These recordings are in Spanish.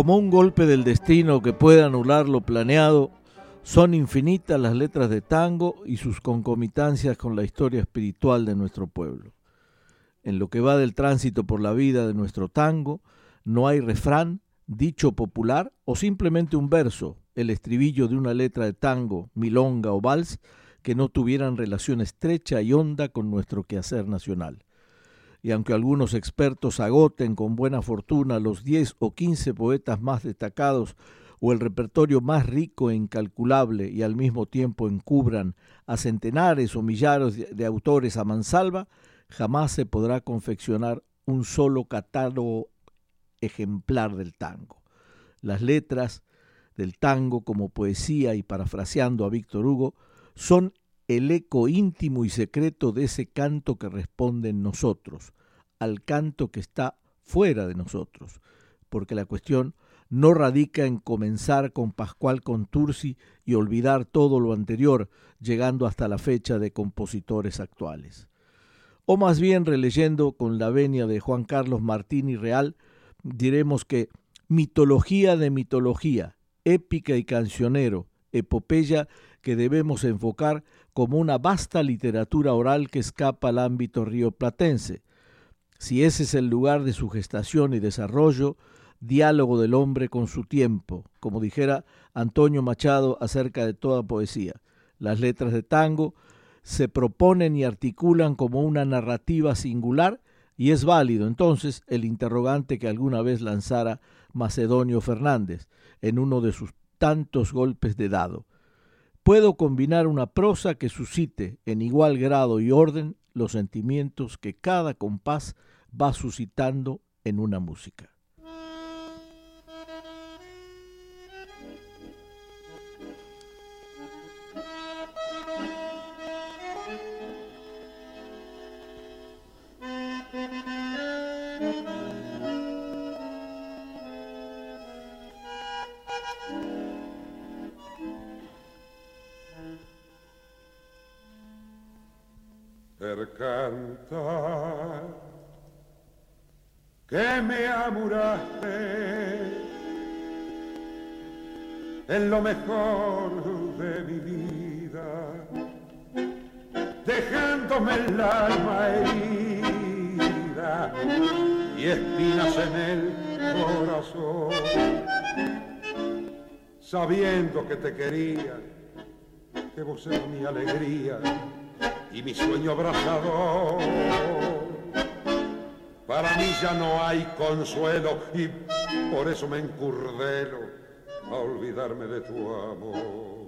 Como un golpe del destino que puede anular lo planeado, son infinitas las letras de tango y sus concomitancias con la historia espiritual de nuestro pueblo. En lo que va del tránsito por la vida de nuestro tango, no hay refrán, dicho popular o simplemente un verso, el estribillo de una letra de tango, milonga o vals, que no tuvieran relación estrecha y honda con nuestro quehacer nacional y aunque algunos expertos agoten con buena fortuna los 10 o 15 poetas más destacados o el repertorio más rico e incalculable y al mismo tiempo encubran a centenares o millares de autores a mansalva, jamás se podrá confeccionar un solo catálogo ejemplar del tango. Las letras del tango como poesía y parafraseando a Víctor Hugo son el eco íntimo y secreto de ese canto que responde en nosotros, al canto que está fuera de nosotros, porque la cuestión no radica en comenzar con Pascual Contursi y olvidar todo lo anterior, llegando hasta la fecha de compositores actuales. O más bien, releyendo con la venia de Juan Carlos Martín y Real, diremos que mitología de mitología, épica y cancionero, epopeya que debemos enfocar como una vasta literatura oral que escapa al ámbito rioplatense. Si ese es el lugar de su gestación y desarrollo, diálogo del hombre con su tiempo, como dijera Antonio Machado acerca de toda poesía. Las letras de tango se proponen y articulan como una narrativa singular y es válido entonces el interrogante que alguna vez lanzara Macedonio Fernández en uno de sus tantos golpes de dado. Puedo combinar una prosa que suscite en igual grado y orden los sentimientos que cada compás va suscitando en una música. Que te quería, que vos eras mi alegría y mi sueño abrazador. Para mí ya no hay consuelo y por eso me encurdelo a olvidarme de tu amor.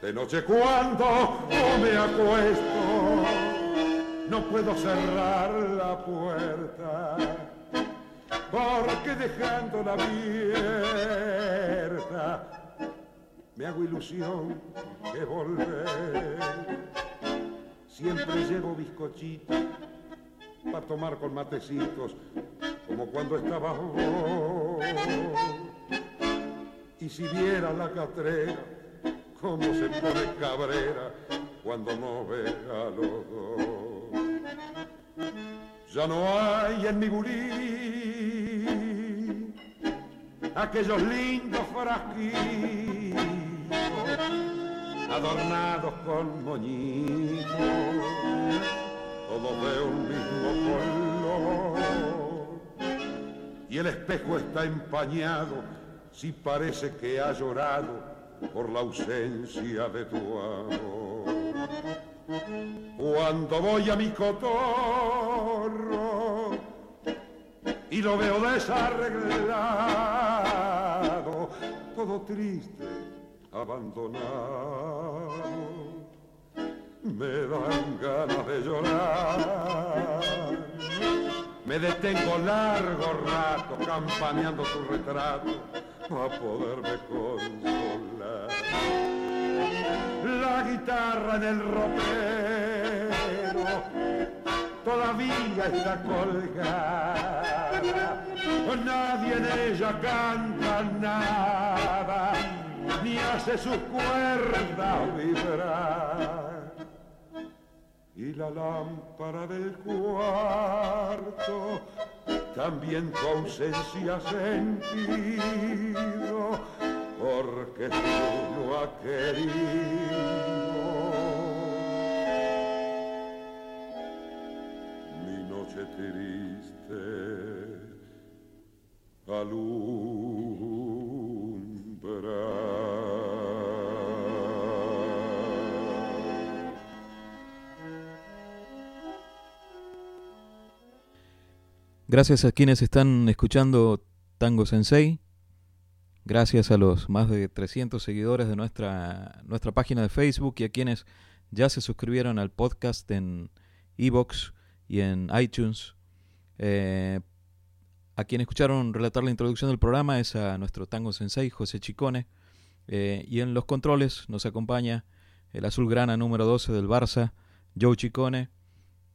De noche cuando me acuesto, no puedo cerrar la puerta, porque dejándola abierta, me hago ilusión que volver. Siempre llevo bizcochitos para tomar con matecitos, como cuando estaba vos. Y si viera la catrera, cómo se pone cabrera cuando no ve a los dos. Ya no hay en mi bulín aquellos lindos frasquitos adornados con moñitos, todos de un mismo color. Y el espejo está empañado, si parece que ha llorado por la ausencia de tu amor. Cuando voy a mi cotorro y lo veo desarreglado, todo triste, abandonado, me dan ganas de llorar. Me detengo largo rato campaneando tu retrato a poderme consolar. La guitarra en el ropero todavía está colgada. Nadie en ella canta nada, ni hace su cuerda vibrar. Y la lámpara del cuarto también tu ausencia sentido porque tú no has querido. Mi noche triste Gracias a quienes están escuchando Tango Sensei. Gracias a los más de 300 seguidores de nuestra, nuestra página de Facebook y a quienes ya se suscribieron al podcast en Evox y en iTunes. Eh, a quienes escucharon relatar la introducción del programa es a nuestro Tango Sensei, José Chicone. Eh, y en los controles nos acompaña el azul grana número 12 del Barça, Joe Chicone,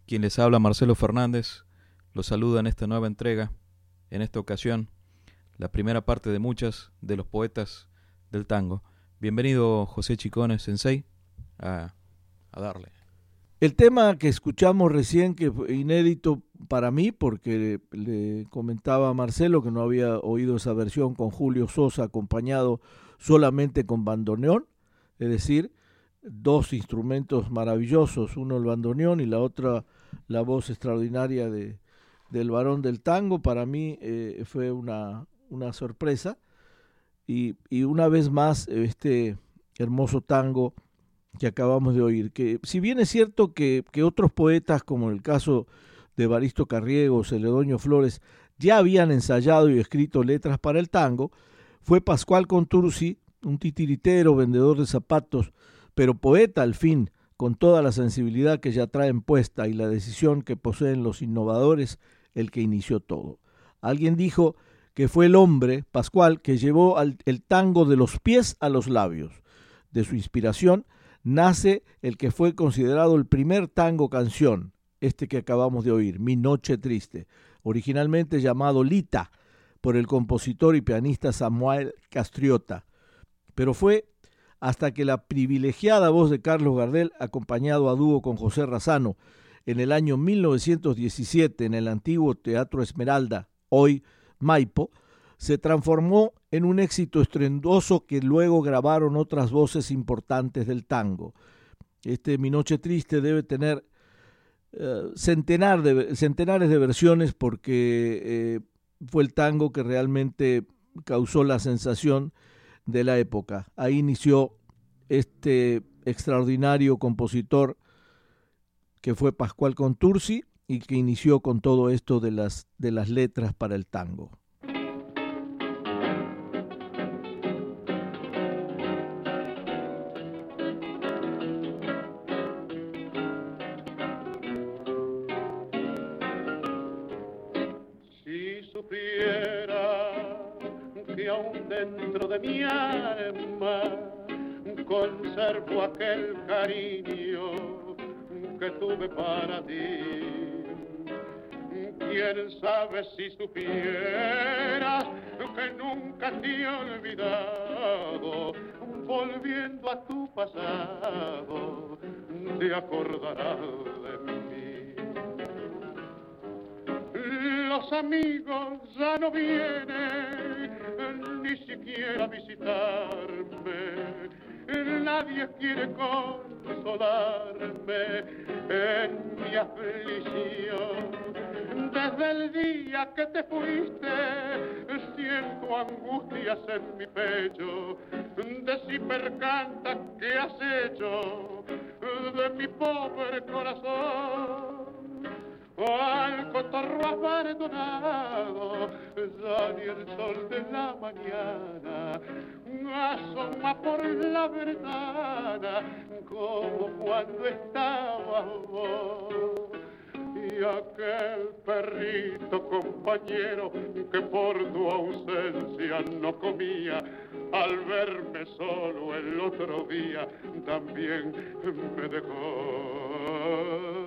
quien les habla Marcelo Fernández. Los saluda en esta nueva entrega, en esta ocasión, la primera parte de muchas de los poetas del tango. Bienvenido José Chicone Sensei a, darle. El tema que escuchamos recién, que fue inédito para mí, porque le, comentaba a Marcelo que no había oído esa versión con Julio Sosa acompañado solamente con bandoneón, es decir, dos instrumentos maravillosos, uno el bandoneón y la otra la voz extraordinaria de, del varón del tango, para mí eh, fue una, una sorpresa. Y, y, una vez más, este hermoso tango que acabamos de oír, que si bien es cierto que, que otros poetas, como el caso de Baristo Carriego, Celedonio Flores, ya habían ensayado y escrito letras para el tango, fue Pascual Contursi, un titiritero, vendedor de zapatos, pero poeta al fin, con toda la sensibilidad que ya traen puesta y la decisión que poseen los innovadores el que inició todo. Alguien dijo que fue el hombre, Pascual, que llevó el tango de los pies a los labios. De su inspiración nace el que fue considerado el primer tango canción, este que acabamos de oír, Mi Noche Triste, originalmente llamado Lita por el compositor y pianista Samuel Castriota. Pero fue hasta que la privilegiada voz de Carlos Gardel, acompañado a dúo con José Razano, en el año 1917 en el antiguo Teatro Esmeralda, hoy Maipo, se transformó en un éxito estruendoso que luego grabaron otras voces importantes del tango. Este Mi Noche Triste debe tener eh, de, centenares de versiones porque eh, fue el tango que realmente causó la sensación de la época. Ahí inició este extraordinario compositor que fue Pascual Contursi y que inició con todo esto de las, de las letras para el tango. Para ti. Quién sabe si supieras que nunca te he olvidado, volviendo a tu pasado, te acordarás de mí. Los amigos ya no vienen ni siquiera a visitarme nadie quiere consolarme en mi aflicción. Desde el día que te fuiste, siento angustias en mi pecho, de si percanta que has hecho de mi pobre corazón. Al cotorro abandonado, ya ni el sol de la mañana asoma por la ventana como cuando estaba vos y aquel perrito compañero que por tu ausencia no comía, al verme solo el otro día también me dejó.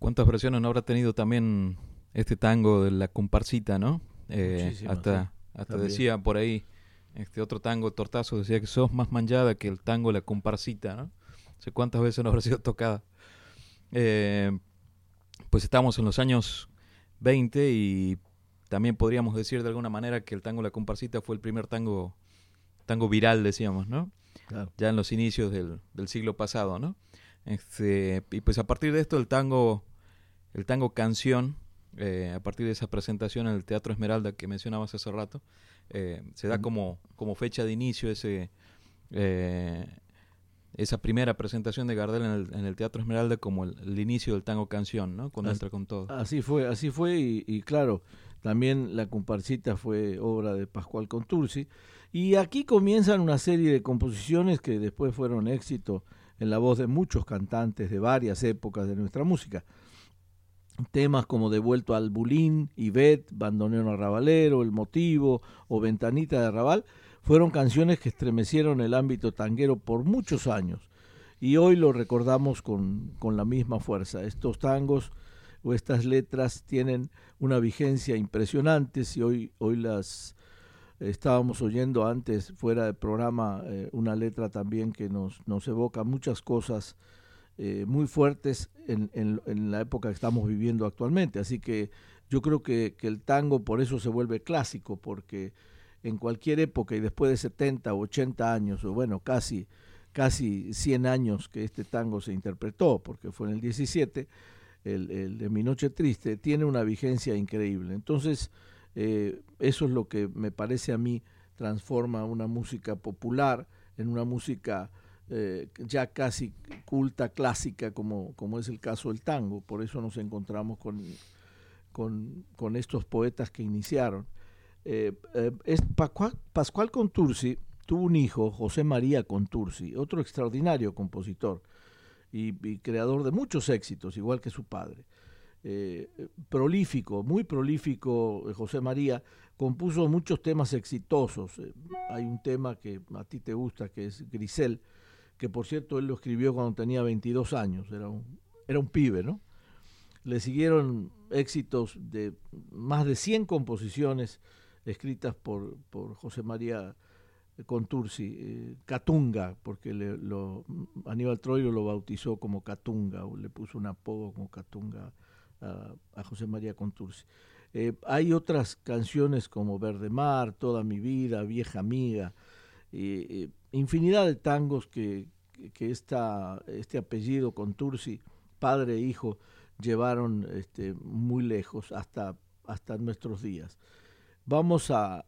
¿Cuántas versiones no habrá tenido también este tango de la comparsita, no? Eh, hasta hasta decía por ahí, este otro tango, Tortazo, decía que sos más manchada que el tango La Comparsita, ¿no? sé cuántas veces no habrá sido tocada. Eh, pues estamos en los años 20 y también podríamos decir de alguna manera que el tango La Comparsita fue el primer tango, tango viral, decíamos, ¿no? Ya en los inicios del, siglo pasado, ¿no? Este, y pues a partir de esto el tango, el tango canción, eh, a partir de esa presentación en el Teatro Esmeralda que mencionabas hace rato, eh, se da como, como fecha de inicio ese, esa primera presentación de Gardel en el, Teatro Esmeralda como el, inicio del tango canción, ¿no? Cuando entra con todo. Así fue, así fue y, claro, también la comparsita fue obra de Pascual Contursi. Y aquí comienzan una serie de composiciones que después fueron éxito en la voz de muchos cantantes de varias épocas de nuestra música. Temas como Devuelto al Bulín, Ivette, Bandoneón Arrabalero, El Motivo o Ventanita de Arrabal fueron canciones que estremecieron el ámbito tanguero por muchos años y hoy lo recordamos con, la misma fuerza. Estos tangos o estas letras tienen una vigencia impresionante. Si hoy, hoy las estábamos oyendo antes fuera del programa eh, una letra también que nos, nos evoca muchas cosas eh, muy fuertes en, en, la época que estamos viviendo actualmente. Así que yo creo que, el tango por eso se vuelve clásico, porque en cualquier época y después de 70 o 80 años, o bueno, casi, casi 100 años que este tango se interpretó, porque fue en el 17, el, el de Mi Noche Triste, tiene una vigencia increíble. Entonces, eh, eso es lo que me parece a mí transforma una música popular en una música eh, ya casi culta, clásica, como, como es el caso del tango. Por eso nos encontramos con, con, con estos poetas que iniciaron. Eh, eh, es Pascual, Contursi tuvo un hijo, José María Contursi, otro extraordinario compositor y, creador de muchos éxitos, igual que su padre. Prolífico, muy prolífico, José María, compuso muchos temas exitosos. hay un tema que a ti te gusta, que es Grisel, que por cierto él lo escribió cuando tenía 22 años, era un, era un pibe, ¿no? Le siguieron éxitos de más de 100 composiciones escritas por, por José María Contursi, eh, Catunga, porque le, Aníbal Troilo lo bautizó como Catunga, o le puso un apodo como Catunga a, José María Contursi. Eh, hay otras canciones como Verde Mar, Toda mi vida, Vieja Amiga, infinidad de tangos que, que esta, este apellido Contursi, padre e hijo, llevaron este, muy lejos hasta, hasta nuestros días. Vamos a,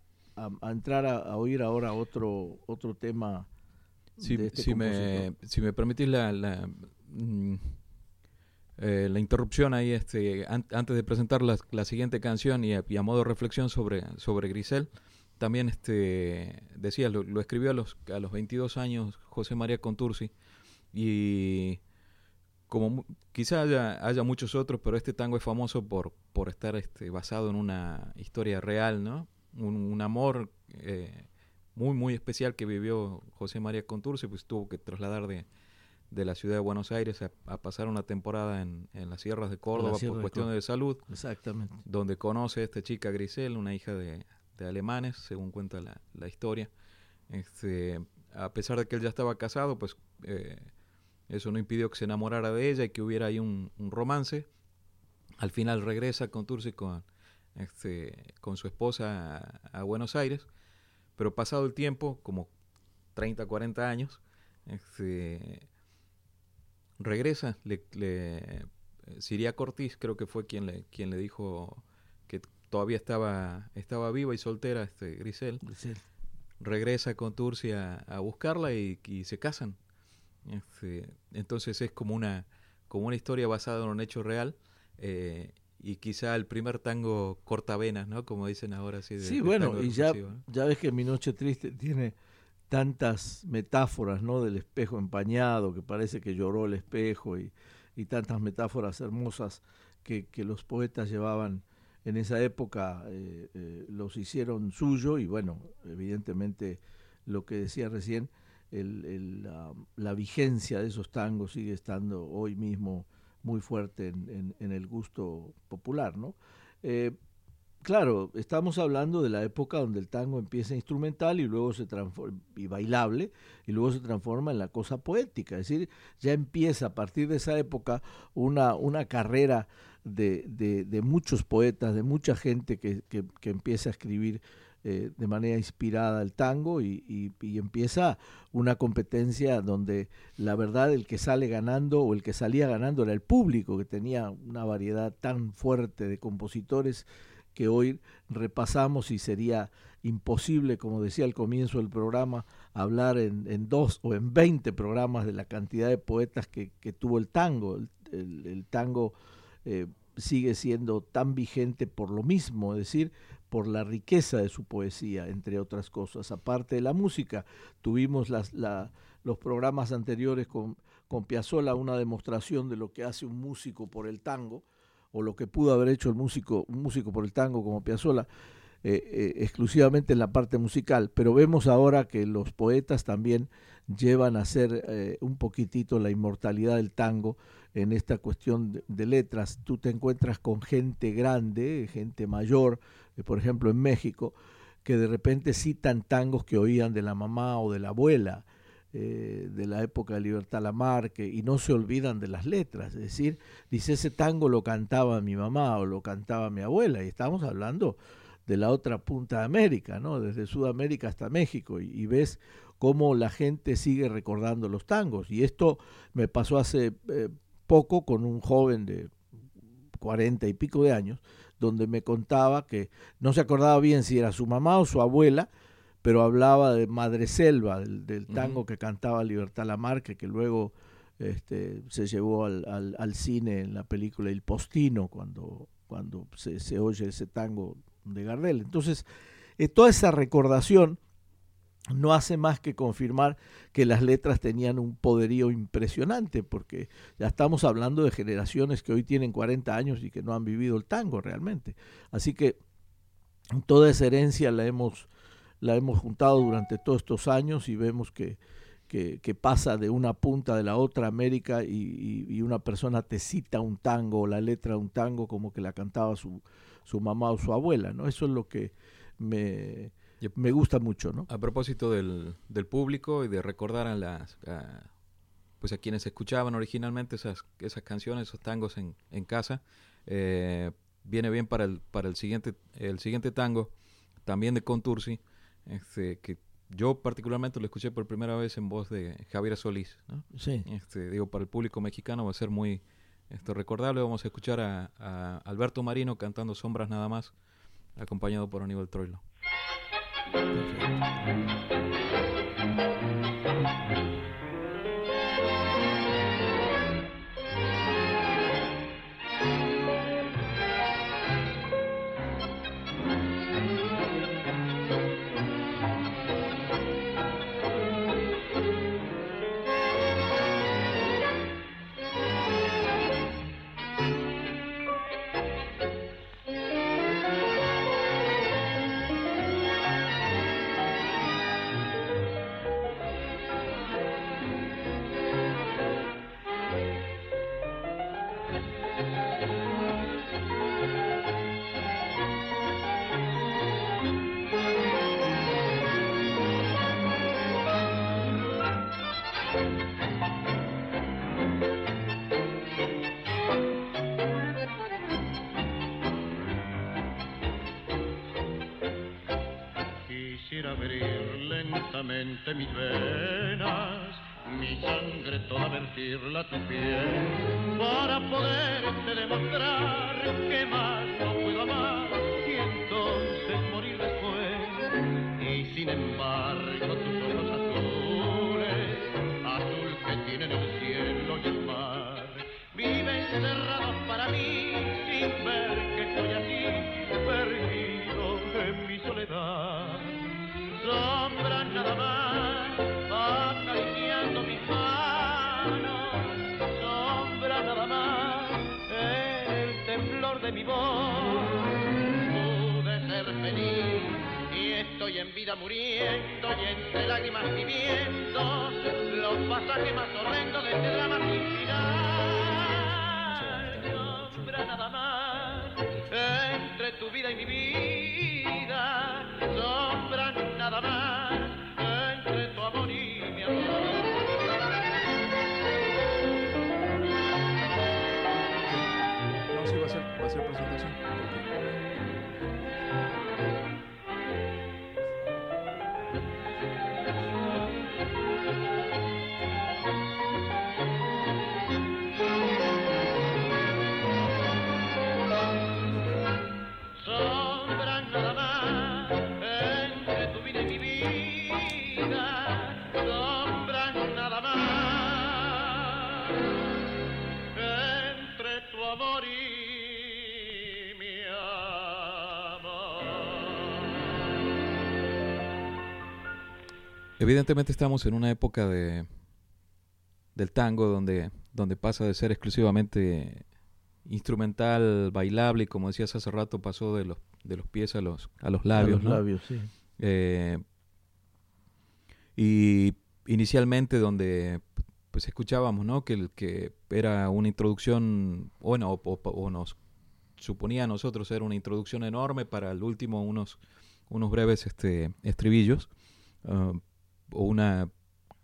entrar a, oír ahora otro, otro tema. Si, este si, me, si me permitís la, la, mm, eh, la interrupción ahí, este, antes de presentar la, la siguiente canción y a, modo de reflexión sobre, sobre Grisel, también este, decía, lo, lo, escribió a los, a los 22 años José María Contursi y como quizá haya, haya, muchos otros, pero este tango es famoso por, por estar este, basado en una historia real, ¿no? Un, amor eh, muy, muy especial que vivió José María Contursi, pues tuvo que trasladar de, de la ciudad de Buenos Aires a, pasar una temporada en, en, las sierras de Córdoba por cuestiones de salud. Exactamente. Donde conoce a esta chica Grisel, una hija de, alemanes, según cuenta la, historia. Este, a pesar de que él ya estaba casado, pues eh, eso no impidió que se enamorara de ella y que hubiera ahí un, romance. Al final regresa con Tursi con, este, con su esposa a, a Buenos Aires, pero pasado el tiempo, como 30, 40 años, este, regresa, le, le, Siria Cortés creo que fue quien le, quien le dijo que todavía estaba, estaba viva y soltera, este Grisel. Regresa con Turcia a, buscarla y, se casan. Este, entonces es como una, como una historia basada en un hecho real. Eh, y quizá el primer tango cortavenas, ¿no? Como dicen ahora. sí, sí bueno, y ya, ya ves que Mi Noche Triste tiene tantas metáforas, ¿no? Del espejo empañado, que parece que lloró el espejo, y, y tantas metáforas hermosas que, que, los poetas llevaban en esa época, eh, eh, los hicieron suyo, y bueno, evidentemente lo que decía recién, el, la, vigencia de esos tangos sigue estando hoy mismo muy fuerte en el gusto popular, ¿no? Eh, claro, estamos hablando de la época donde el tango empieza instrumental y luego se transforma, y bailable, y luego se transforma en la cosa poética. Es decir, ya empieza a partir de esa época una, una carrera de, de, muchos poetas, de mucha gente que, que, empieza a escribir eh, de manera inspirada el tango y, y, empieza una competencia donde la verdad el que sale ganando o el que salía ganando era el público, que tenía una variedad tan fuerte de compositores que hoy repasamos y sería imposible, como decía al comienzo del programa, hablar en, dos o en veinte programas de la cantidad de poetas que, tuvo el tango. El, tango eh, sigue siendo tan vigente por lo mismo, es decir, por la riqueza de su poesía, entre otras cosas. Aparte de la música, tuvimos los programas anteriores con, con Piazzolla una demostración de lo que hace un músico por el tango, o lo que pudo haber hecho el músico, un músico por el tango como Piazzolla, eh, eh, exclusivamente en la parte musical, pero vemos ahora que los poetas también llevan a hacer eh, un poquitito la inmortalidad del tango en esta cuestión de, letras. Tú te encuentras con gente grande, gente mayor, por ejemplo en México, que de repente citan tangos que oían de la mamá o de la abuela eh, de la época de Libertad Lamarque y no se olvidan de las letras. Es decir, dice ese tango lo cantaba mi mamá o lo cantaba mi abuela y estamos hablando de la otra punta de América, ¿no? Desde Sudamérica hasta México y, ves cómo la gente sigue recordando los tangos. Y esto me pasó hace eh, poco con un joven de cuarenta y pico de años, donde me contaba que no se acordaba bien si era su mamá o su abuela, pero hablaba de Madre Selva, del, tango que cantaba Libertad Lamarque, que luego este, se llevó al, al, cine en la película El Postino, cuando, cuando se, se oye ese tango de Gardel. Entonces, eh, toda esa recordación no hace más que confirmar que las letras tenían un poderío impresionante, porque ya estamos hablando de generaciones que hoy tienen 40 años y que no han vivido el tango realmente. Así que toda esa herencia la hemos la hemos juntado durante todos estos años y vemos que, que, pasa de una punta de la otra América y, una persona te cita un tango o la letra de un tango como que la cantaba su, su mamá o su abuela, ¿no? Eso es lo que me, me gusta mucho, ¿no? A propósito del, del público y de recordar a las... pues a quienes escuchaban originalmente esas, esas canciones, esos tangos en, en casa, eh, viene bien para el, para el siguiente, el siguiente tango, también de Contursi, este, que yo particularmente lo escuché por primera vez en voz de Javier Solís. ¿no? Sí. Este, digo, para el público mexicano va a ser muy esto, recordable. Vamos a escuchar a, a Alberto Marino cantando Sombras nada más, acompañado por Aníbal Troilo. Entre de mi voz. Pude ser feliz y estoy en vida muriendo y entre lágrimas viviendo los pasajes más horrendos de este drama. Evidentemente estamos en una época de del tango donde, donde pasa de ser exclusivamente instrumental, bailable y como decías hace rato pasó de los, de los pies a los, a los labios. A los ¿no? labios, sí. Eh, y inicialmente donde pues escuchábamos ¿no? que, que era una introducción, bueno, o, o- o nos suponía a nosotros era una introducción enorme para el último unos, unos breves este, estribillos, ah, o una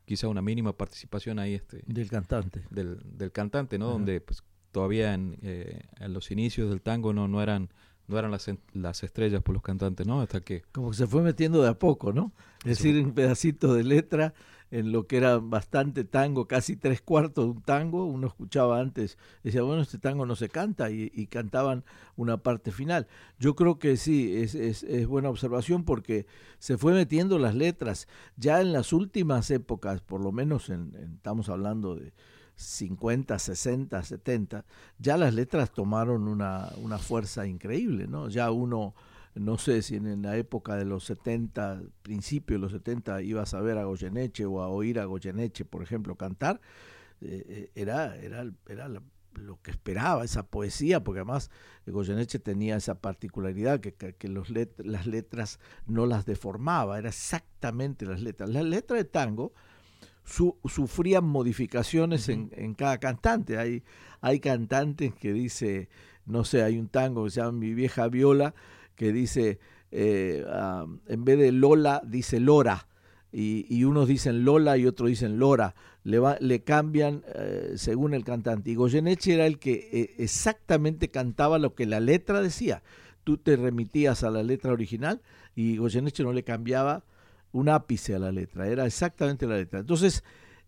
quizá una mínima participación ahí este, Del cantante. del, del cantante, ¿no? Ajá. Donde pues, todavía en, eh, en los inicios del tango no, no eran no eran las, las estrellas por los cantantes, ¿no? Hasta que Como que se fue metiendo de a poco, ¿no? Es Sí. decir, un pedacito de letra en lo que era bastante tango, casi tres cuartos de un tango. Uno escuchaba antes, decía, bueno, este tango no se canta y, y cantaban una parte final. Yo creo que sí, es, es, es buena observación porque se fue metiendo las letras. Ya en las últimas épocas, por lo menos en, estamos hablando de 50, 60, 70, ya las letras tomaron una, una fuerza increíble, ¿no? Ya uno no sé si en, la época de los 70, principio de los 70, ibas a ver a Goyeneche o a oír a Goyeneche, por ejemplo, cantar, eh, eh, era, era, era lo que esperaba, esa poesía, porque además Goyeneche tenía esa particularidad que, que, los let- las letras no las deformaba, era exactamente las letras. Las letras de tango su- sufrían modificaciones en, en cada cantante. Hay, hay cantantes que dice, no sé, hay un tango que se llama Mi vieja viola, que dice, eh, ah, en vez de Lola, dice Lora. Y, y unos dicen Lola y otros dicen Lora. Le, le cambian eh, según el cantante. Y Goyeneche era el que eh, exactamente cantaba lo que la letra decía. Tú te remitías a la letra original y Goyeneche no le cambiaba un ápice a la letra, era exactamente la letra. Entonces,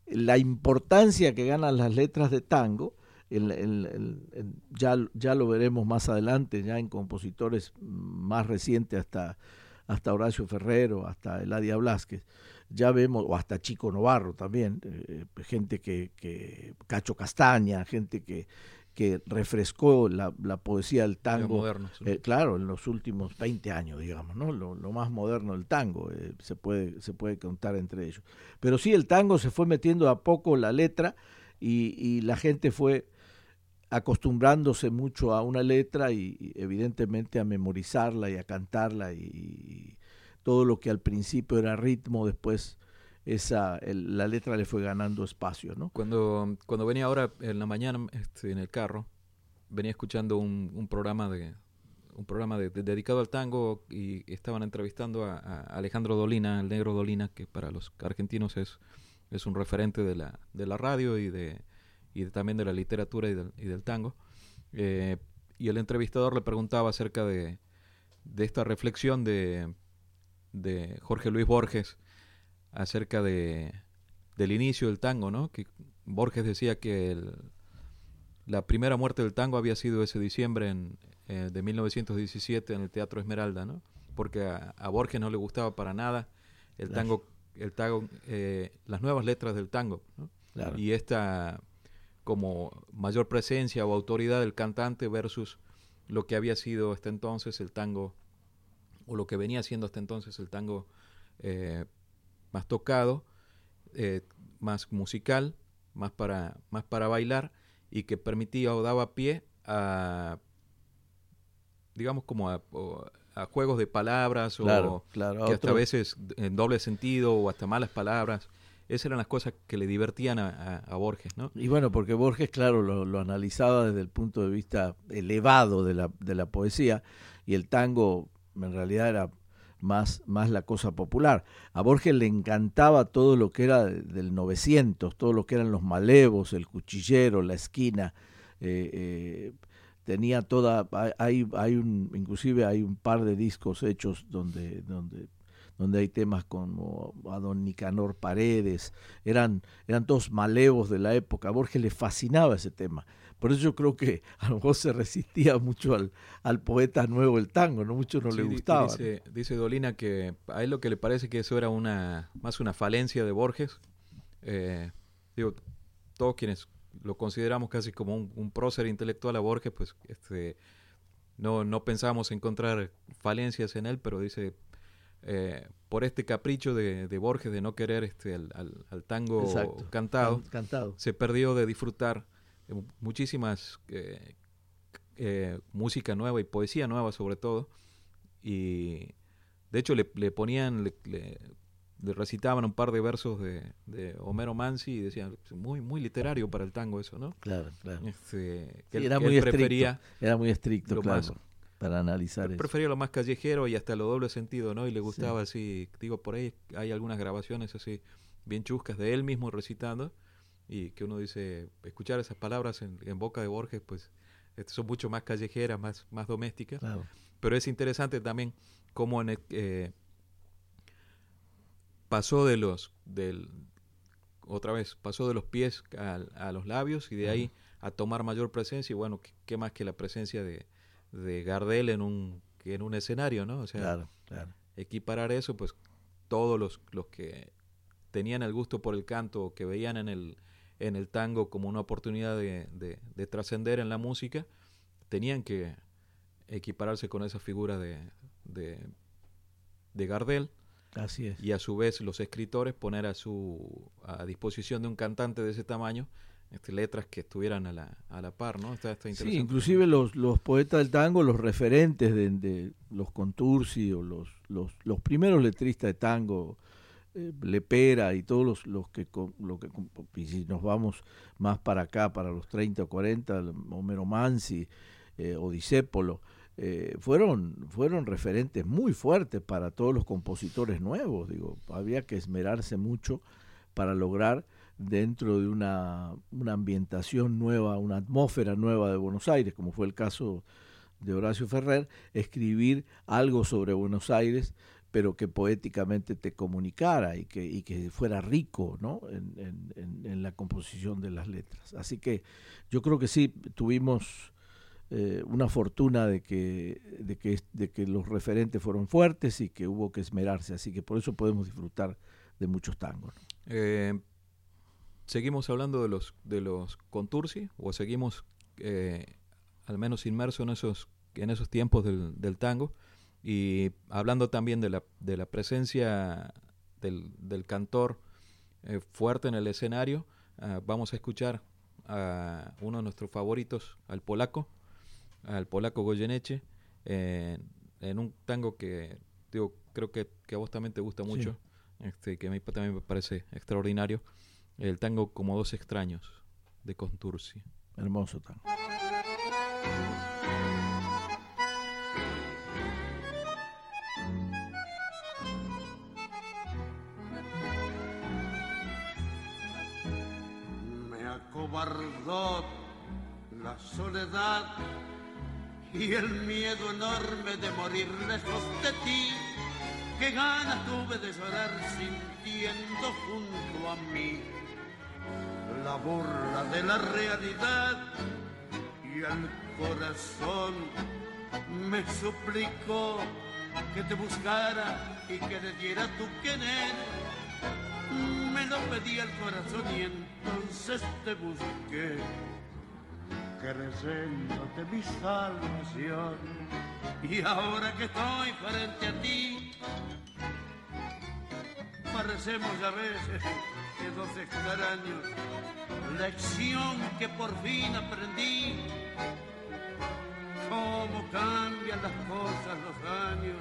la importancia que ganan las letras de tango, el- el- el- ya, ya lo veremos más adelante, ya en compositores más recientes hasta, hasta Horacio Ferrero, hasta Eladia Blasquez, ya vemos, o hasta Chico Novarro también, eh, gente que, que, Cacho Castaña, gente que, que refrescó la, la poesía del tango. modernos. ¿no? Eh, claro, en los últimos 20 años, digamos, ¿no? Lo, lo más moderno del tango, eh, se, puede, se puede contar entre ellos. Pero sí, el tango se fue metiendo a poco la letra y, y la gente fue acostumbrándose mucho a una letra y, evidentemente a memorizarla y a cantarla y, todo lo que al principio era ritmo, después esa la letra le fue ganando espacio, ¿no? Cuando, cuando venía ahora en la mañana este, en el carro, venía escuchando un, un programa de un programa de- de- dedicado al tango y estaban entrevistando a, a Alejandro Dolina, el negro Dolina, que para los argentinos es, es un referente de la, de la radio y de y también de la literatura y del, y del tango. Eh, y el entrevistador le preguntaba acerca de, de esta reflexión de, de Jorge Luis Borges acerca de, del inicio del tango, ¿no? Que Borges decía que el, la primera muerte del tango había sido ese diciembre en, eh, de 1917 en el Teatro Esmeralda, ¿no? Porque a, a Borges no le gustaba para nada el Claro. tango, el tango, eh, las nuevas letras del tango, ¿no? Claro. y esta como mayor presencia o autoridad del cantante versus lo que había sido hasta entonces el tango o lo que venía siendo hasta entonces el tango eh, más tocado, eh, más musical, más para, más para bailar y que permitía o daba pie a digamos como a, a juegos de palabras Claro, o claro. que hasta otro- veces en doble sentido o hasta malas palabras. Esas eran las cosas que le divertían a, Borges, ¿no? Y bueno, porque Borges, claro, lo, analizaba desde el punto de vista elevado de la, de la poesía y el tango en realidad era más, la cosa popular. A Borges le encantaba todo lo que era de- del 900, todo lo que eran los malevos, el cuchillero, la esquina. eh, eh, tenía toda, hay, hay un, inclusive hay un par de discos hechos donde, donde, donde hay temas como a don Nicanor Paredes, eran, eran todos malevos de la época. A Borges le fascinaba ese tema. Por eso yo creo que a lo mejor se resistía mucho al, al poeta nuevo el tango, no mucho no Sí, le gustaba. Dice, dice Dolina que a él lo que le parece que eso era una más una falencia de Borges. Eh, digo, todos quienes lo consideramos casi como un, un prócer intelectual a Borges, pues este, no, no pensamos encontrar falencias en él, pero dice, eh, por este capricho de, de Borges de no querer este, al, al- al tango Exacto. cantado, Can- Cantado. se perdió de disfrutar mu- muchísimas eh, eh, música nueva y poesía nueva sobre todo y de hecho le, le ponían le, le- le recitaban un par de versos de, de Homero Mansi y decían muy muy literario para el tango eso no Claro, claro. este, Sí, que él- era que muy él estricto. Era muy estricto, claro, más- para analizar eso. prefería lo más callejero y hasta lo doble sentido no y le gustaba así digo por ahí hay algunas grabaciones así bien chuscas de él mismo recitando y que uno dice escuchar esas palabras en, en boca de Borges pues este, son mucho más callejeras más más domésticas Claro. pero es interesante también cómo en el- eh, pasó de los del otra vez pasó de los pies a, los labios y de ahí a tomar mayor presencia y bueno qué, qué más que la presencia de, de Gardel en un que en un escenario no o sea Claro, claro. equiparar eso pues todos los, los que tenían el gusto por el canto o que veían en el en el tango como una oportunidad de, de- de trascender en la música tenían que equipararse con esa figura de, de, de Gardel Así es. y a su vez los escritores poner a su a disposición de un cantante de ese tamaño este, letras que estuvieran a la, a la par, ¿no? Está, está Sí, inclusive los, los poetas del tango, los referentes de, de los Contursi o los, los, los primeros letristas de tango, eh, Lepera y todos los, los que, lo que y si nos vamos más para acá, para los 30 o 40, Homero Mansi, eh, Odisépolo, eh, fueron, fueron referentes muy fuertes para todos los compositores nuevos. Digo, había que esmerarse mucho para lograr dentro de una, una ambientación nueva, una atmósfera nueva de Buenos Aires, como fue el caso de Horacio Ferrer, escribir algo sobre Buenos Aires, pero que poéticamente te comunicara y que, y que fuera rico ¿no? en, en- en- la composición de las letras. Así que yo creo que sí, tuvimos eh, una fortuna de que, de, que, de que los referentes fueron fuertes y que hubo que esmerarse, así que por eso podemos disfrutar de muchos tangos. Eh, seguimos hablando de los de los Contursi o seguimos eh, al menos inmersos en esos en esos tiempos del, del tango y hablando también de la de la presencia del, del cantor eh, fuerte en el escenario ah, vamos a escuchar a uno de nuestros favoritos al polaco al polaco Goyeneche en, en un tango que digo creo que, que a vos también te gusta mucho este, que a mí también me parece extraordinario, el tango Como dos extraños de Contursi. Hermoso tango. Me acobardó la soledad y el miedo enorme de morir lejos de ti. qué ganas tuve de llorar sintiendo junto a mí la burla de la realidad y el corazón me suplicó que te buscara y que le diera tu querer. Me lo pedí al corazón y entonces te busqué, creyéndote mi salvación. Y ahora que estoy frente a ti, parecemos a veces que dos extraños. Lección que por fin aprendí cómo cambian las cosas los años.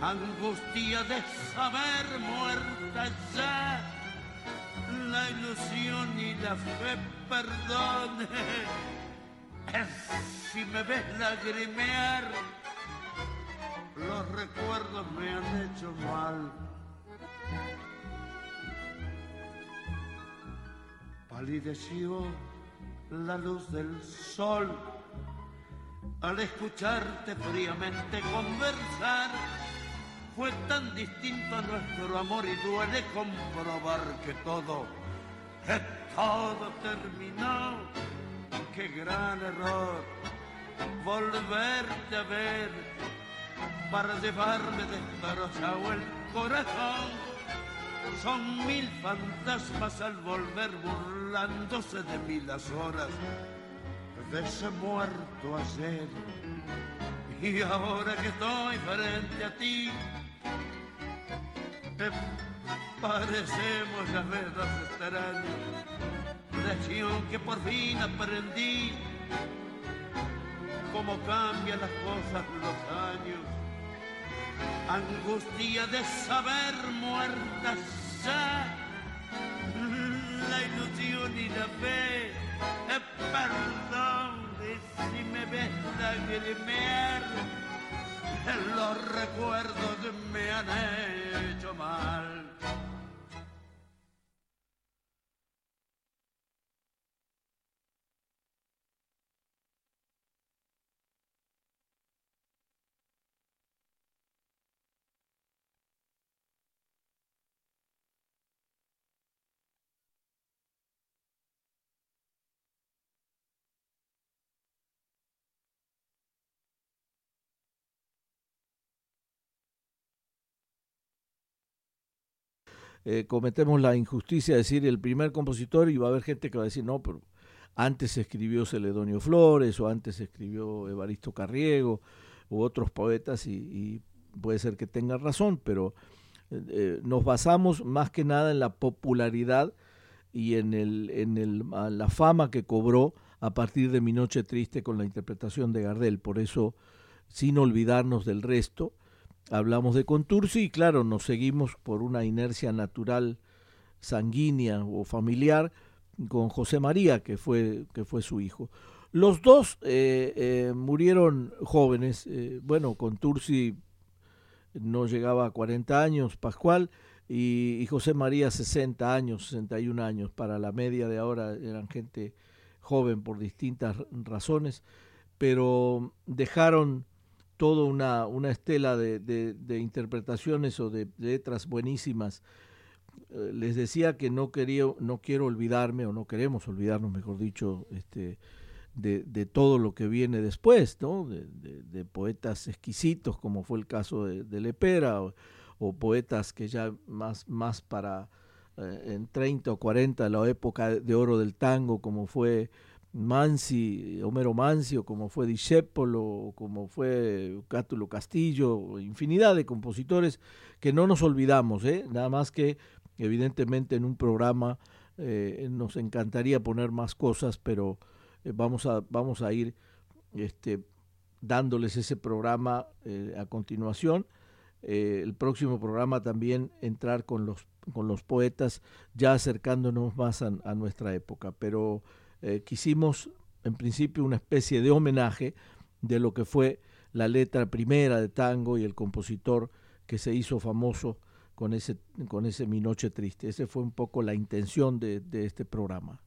Angustia de saber muerta ya, la ilusión y la fe, perdone. Si me ves lagrimear, los recuerdos me han hecho mal. Palideció la luz del sol al escucharte fríamente conversar. Fue tan distinto a nuestro amor y duele comprobar que todo, que todo terminó. Qué gran error volverte a ver para llevarme destrozado el corazón. Son mil fantasmas al volver burlándose de mí las horas de ese muerto ayer. Y ahora que estoy frente a ti, te parecemos ya ver dos extraños. Lección que por fin aprendí, cómo cambian las cosas los años. Angustia de saber muertas ya, la ilusión y la fe eh, perdón si me ves lagrimear, los recuerdos me han hecho mal. Eh, cometemos la injusticia de decir el primer compositor y va a haber gente que va a decir, no, pero antes escribió Celedonio Flores o antes escribió Evaristo Carriego u otros poetas y, puede ser que tenga razón, pero eh, eh, nos basamos más que nada en la popularidad y en, el, en el, la fama que cobró a partir de Mi Noche Triste con la interpretación de Gardel. Por eso, sin olvidarnos del resto, hablamos de Contursi y claro, nos seguimos por una inercia natural sanguínea o familiar con José María, que fue, que fue su hijo. Los dos eh, eh, murieron jóvenes. Eh, bueno, Contursi no llegaba a 40 años, Pascual, y, y, José María 60 años, 61 años. Para la media de ahora eran gente joven por distintas razones, pero dejaron toda una, una estela de, interpretaciones o de, letras buenísimas. Eh, les decía que no, quería, no quiero olvidarme, o no queremos olvidarnos, mejor dicho, este, de, todo lo que viene después, ¿no? de, poetas exquisitos, como fue el caso de, Lepera, o, poetas que ya más, más para eh, en 30 o 40, la época de oro del tango, como fue Mansi, Homero Mansi, o como fue Discepolo, o como fue Cátulo Castillo, infinidad de compositores que no nos olvidamos, ¿eh? nada más que evidentemente en un programa eh, nos encantaría poner más cosas, pero eh, vamos, a, vamos a ir este, dándoles ese programa a continuación. el próximo programa también entrar con los, con los poetas, ya acercándonos más a, a nuestra época, pero eh, quisimos en principio una especie de homenaje de lo que fue la letra primera de tango y el compositor que se hizo famoso con ese, con ese Mi Noche Triste. Esa fue un poco la intención de, este programa.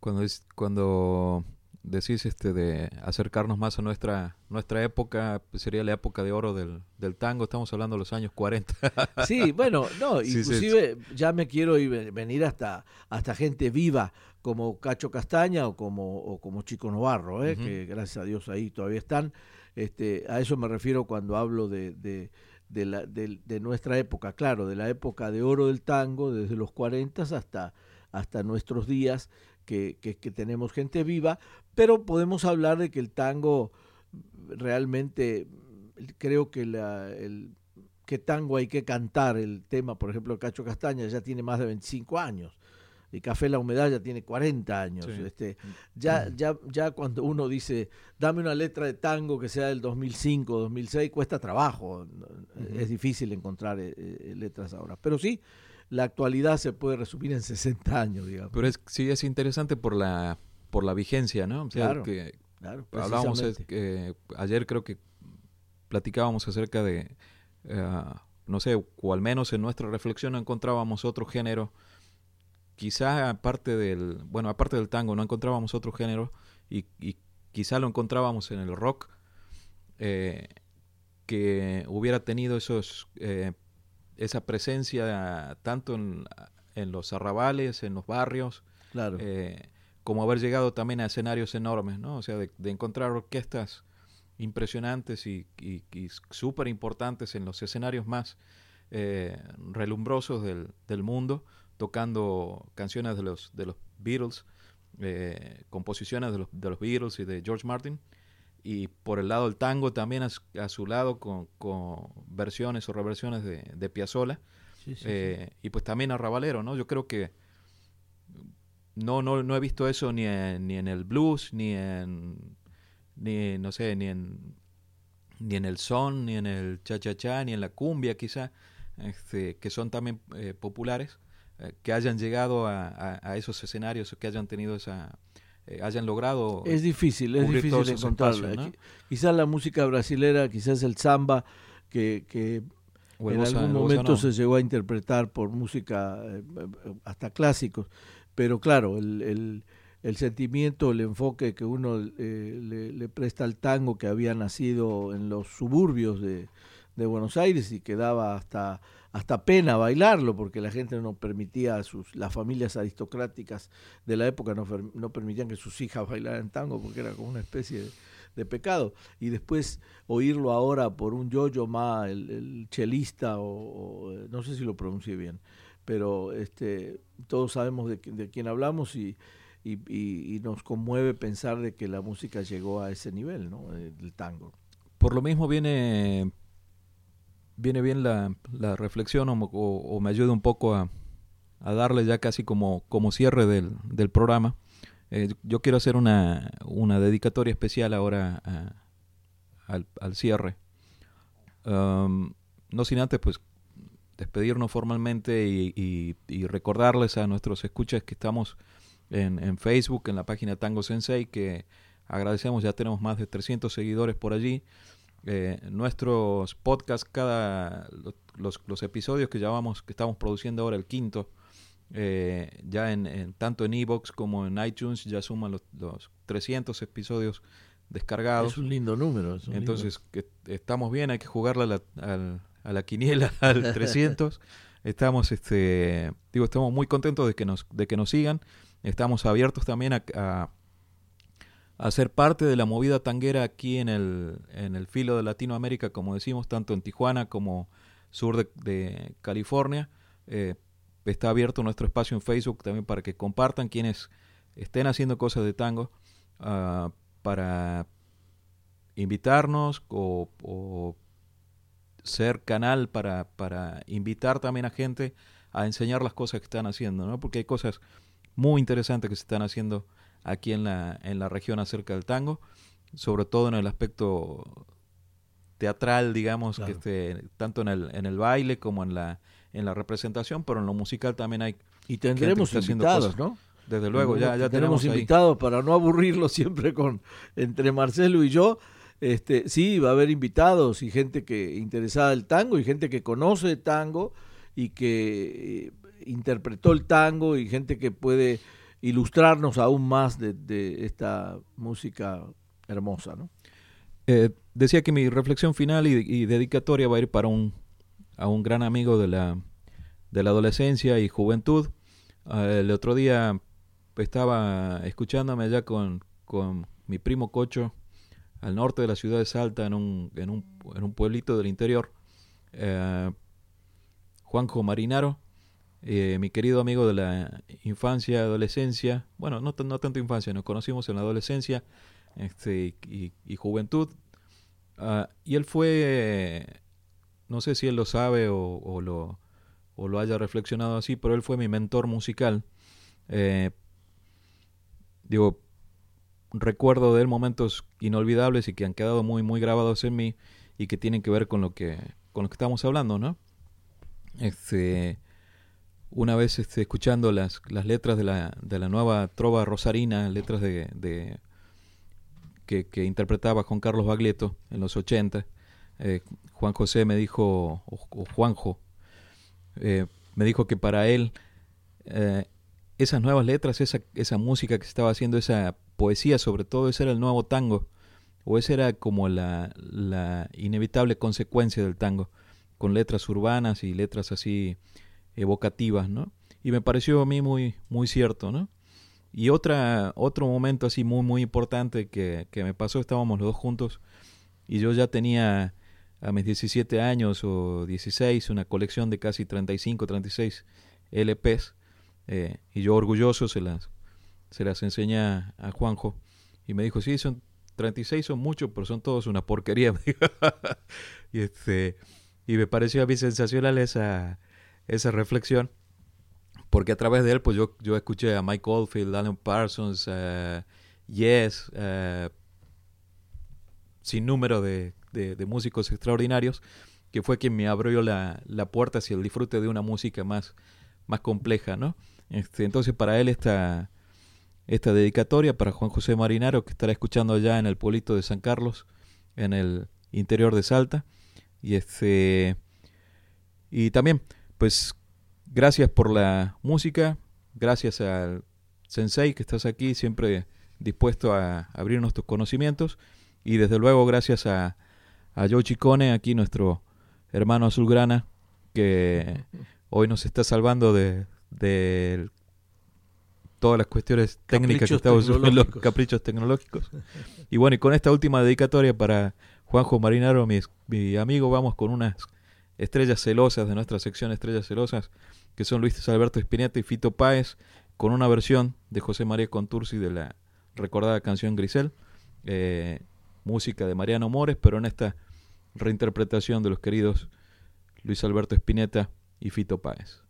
Cuando, es, cuando decís este de acercarnos más a nuestra nuestra época, pues, sería la época de oro del, del tango, estamos hablando de los años 40. Sí, bueno, no, Sí, sí, inclusive ya me quiero ir- venir hasta, hasta gente viva como Cacho Castaña o como, o como Chico Novarro, ¿eh? Que gracias a Dios ahí todavía están. Este, a eso me refiero cuando hablo de, de, de, la, de, de nuestra época, claro, de la época de oro del tango, desde los 40 hasta, hasta nuestros días, que, que, que tenemos gente viva, pero podemos hablar de que el tango realmente, creo que la, el, qué tango hay que cantar, el tema, por ejemplo, Cacho Castaña ya tiene más de 25 años. Y Café La Humedad ya tiene 40 años. Sí. Este, ya, ya, ya cuando uno dice, dame una letra de tango que sea del 2005, 2006, cuesta trabajo. Es difícil encontrar eh, eh, letras ahora. Pero sí, la actualidad se puede resumir en 60 años, digamos. Pero es, sí es interesante por la por la vigencia, ¿no? O sea, Claro. que Claro, hablábamos eh, ayer creo que platicábamos acerca de eh, no sé, o al menos en nuestra reflexión no encontrábamos otro género quizá aparte del bueno, aparte del tango no encontrábamos otro género y, y quizá lo encontrábamos en el rock eh, que hubiera tenido esos eh, esa presencia tanto en, en los arrabales, en los barrios, Claro. eh, como haber llegado también a escenarios enormes, ¿no? O sea, de, de encontrar orquestas impresionantes y, y, y súper importantes en los escenarios más eh, relumbrosos del, del mundo, tocando canciones de los, de los Beatles, eh, composiciones de los, de los Beatles y de George Martin, y por el lado del tango también a, su- a su lado con, con versiones o reversiones de, de Piazzolla, Sí, sí, sí. eh, y pues también arrabalero, ¿no? Yo creo que no, no, no he visto eso ni en, ni en el blues, ni en, ni, no sé, ni en, ni en el son, ni en el cha-cha-cha, ni en la cumbia quizá, este, que son también eh, populares, eh, que hayan llegado a, a- a esos escenarios o que hayan tenido esa, eh, hayan logrado... Es difícil, es difícil encontrarla. Quizás la música brasilera, quizás el samba, que, en bossa- algún momento se llegó a interpretar por música eh, eh, hasta clásicos, pero claro, el, el, el sentimiento, el enfoque que uno eh, le, le presta al tango que había nacido en los suburbios de, de Buenos Aires y que daba hasta, hasta pena bailarlo porque la gente no permitía, a sus, las familias aristocráticas de la época no, no permitían que sus hijas bailaran tango porque era como una especie de, pecado. Y después oírlo ahora por un Yoyo Ma, el, el chelista, o, no sé si lo pronuncié bien, pero este, todos sabemos de, de quién hablamos y, y, nos conmueve pensar de que la música llegó a ese nivel, ¿no? Del tango. Por lo mismo viene viene bien la, la reflexión o, o- o me ayuda un poco a, a darle ya casi como, como cierre del, del programa. Eh, yo quiero hacer una, una dedicatoria especial ahora a- al, al cierre. Um, no sin antes, pues, despedirnos formalmente y, y- y recordarles a nuestros escuchas que estamos en, en Facebook, en la página Tango Sensei, que agradecemos, ya tenemos más de 300 seguidores por allí. Eh, nuestros podcasts, cada los, episodios que llevamos, que estamos produciendo ahora, el quinto, eh, ya en, en- tanto en Evox como en iTunes, ya suman los, los 300 episodios descargados. Es un lindo número. lindo- Entonces, que estamos bien, hay que jugarle a la, al- a la quiniela al 300. Estamos, este, digo, estamos muy contentos de que nos, de que nos sigan. Estamos abiertos también a, a, a parte de la movida tanguera aquí en el, en el filo de Latinoamérica, como decimos, tanto en Tijuana como sur de, de California. Eh, está abierto nuestro espacio en Facebook también para que compartan quienes estén haciendo cosas de tango ah, para invitarnos o, o ser canal para, para invitar también a gente a enseñar las cosas que están haciendo, ¿no? Porque hay cosas muy interesantes que se están haciendo aquí en la, en la región acerca del tango, sobre todo en el aspecto teatral, digamos, Claro. que esté tanto en el, en el baile como en la, en la representación, pero en lo musical también hay, Y tendremos invitados, cosas. ¿no? desde luego, ya, ya tenemos invitados para no aburrirlo siempre con entre Marcelo y yo. Este, sí, va a haber invitados y gente que interesada del tango y gente que conoce el tango y que eh, interpretó el tango y gente que puede ilustrarnos aún más de, esta música hermosa. ¿no? Eh, decía que mi reflexión final y, dedicatoria va a ir para un, a un gran amigo de la, de la adolescencia y juventud. Ah, el otro día estaba escuchándome allá con, con mi primo Cocho al norte de la ciudad de Salta, en un, en un, en un pueblito del interior. Eh, Juanjo Marinaro, eh, mi querido amigo de la infancia, adolescencia, bueno, no, no tanto infancia, nos conocimos en la adolescencia este, y, juventud. Ah, y él fue, no sé si él lo sabe o, lo, o, lo, haya reflexionado así, pero él fue mi mentor musical. Eh, digo, recuerdo de él momentos inolvidables y que han quedado muy, muy grabados en mí y que tienen que ver con lo que, con lo que estamos hablando, ¿no? Este, una vez este, escuchando las, las letras de la, de la nueva trova rosarina, letras de, que, que, interpretaba Juan Carlos Baglietto en los 80, eh, Juan José me dijo, o, Juanjo, eh, me dijo que para él eh, esas nuevas letras, esa, esa música que se estaba haciendo, esa poesía sobre todo, ese era el nuevo tango, o esa era como la, la inevitable consecuencia del tango, con letras urbanas y letras así evocativas, ¿no? Y me pareció a mí muy, muy cierto, ¿no? Y otra, otro momento así muy, muy importante que, que me pasó, estábamos los dos juntos y yo ya tenía a mis 17 años o 16 una colección de casi 35, 36 LPs eh, y yo orgulloso se las, se las enseña a Juanjo y me dijo, sí, son 36 son muchos, pero son todos una porquería. y, este, y me pareció a mí sensacional esa, esa reflexión, porque a través de él pues yo, yo escuché a Mike Oldfield, Alan Parsons, uh, Yes, uh, sin número de, de, músicos extraordinarios, que fue quien me abrió la, la, puerta hacia el disfrute de una música más, más compleja, ¿no? Este, entonces para él esta esta dedicatoria para Juan José Marinaro, que estará escuchando allá en el pueblito de San Carlos, en el interior de Salta. Y este y también, pues, gracias por la música, gracias al Sensei que estás aquí, siempre dispuesto a abrirnos tus conocimientos. Y desde luego, gracias a, a Joe Chicone, aquí nuestro hermano azulgrana, que hoy nos está salvando de, del todas las cuestiones técnicas que estamos los caprichos tecnológicos. Y bueno, y con esta última dedicatoria para Juanjo Marinaro, mi, mi amigo, vamos con unas estrellas celosas de nuestra sección Estrellas Celosas, que son Luis Alberto Espineta y Fito Páez, con una versión de José María Contursi de la recordada canción Grisel, eh, música de Mariano Mores, pero en esta reinterpretación de los queridos Luis Alberto Espineta y Fito Páez.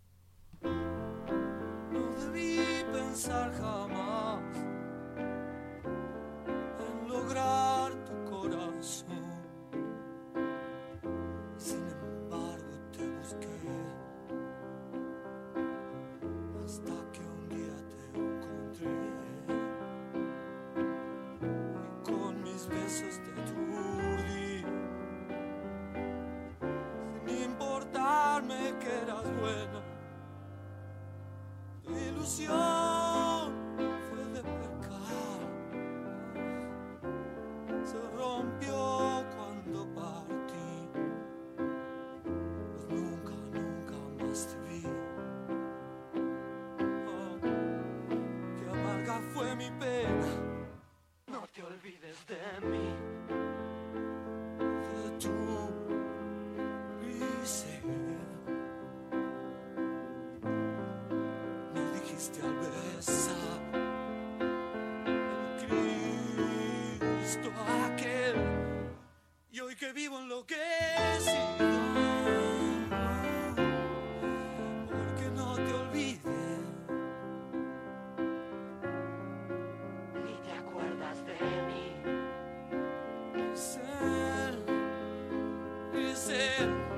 哦。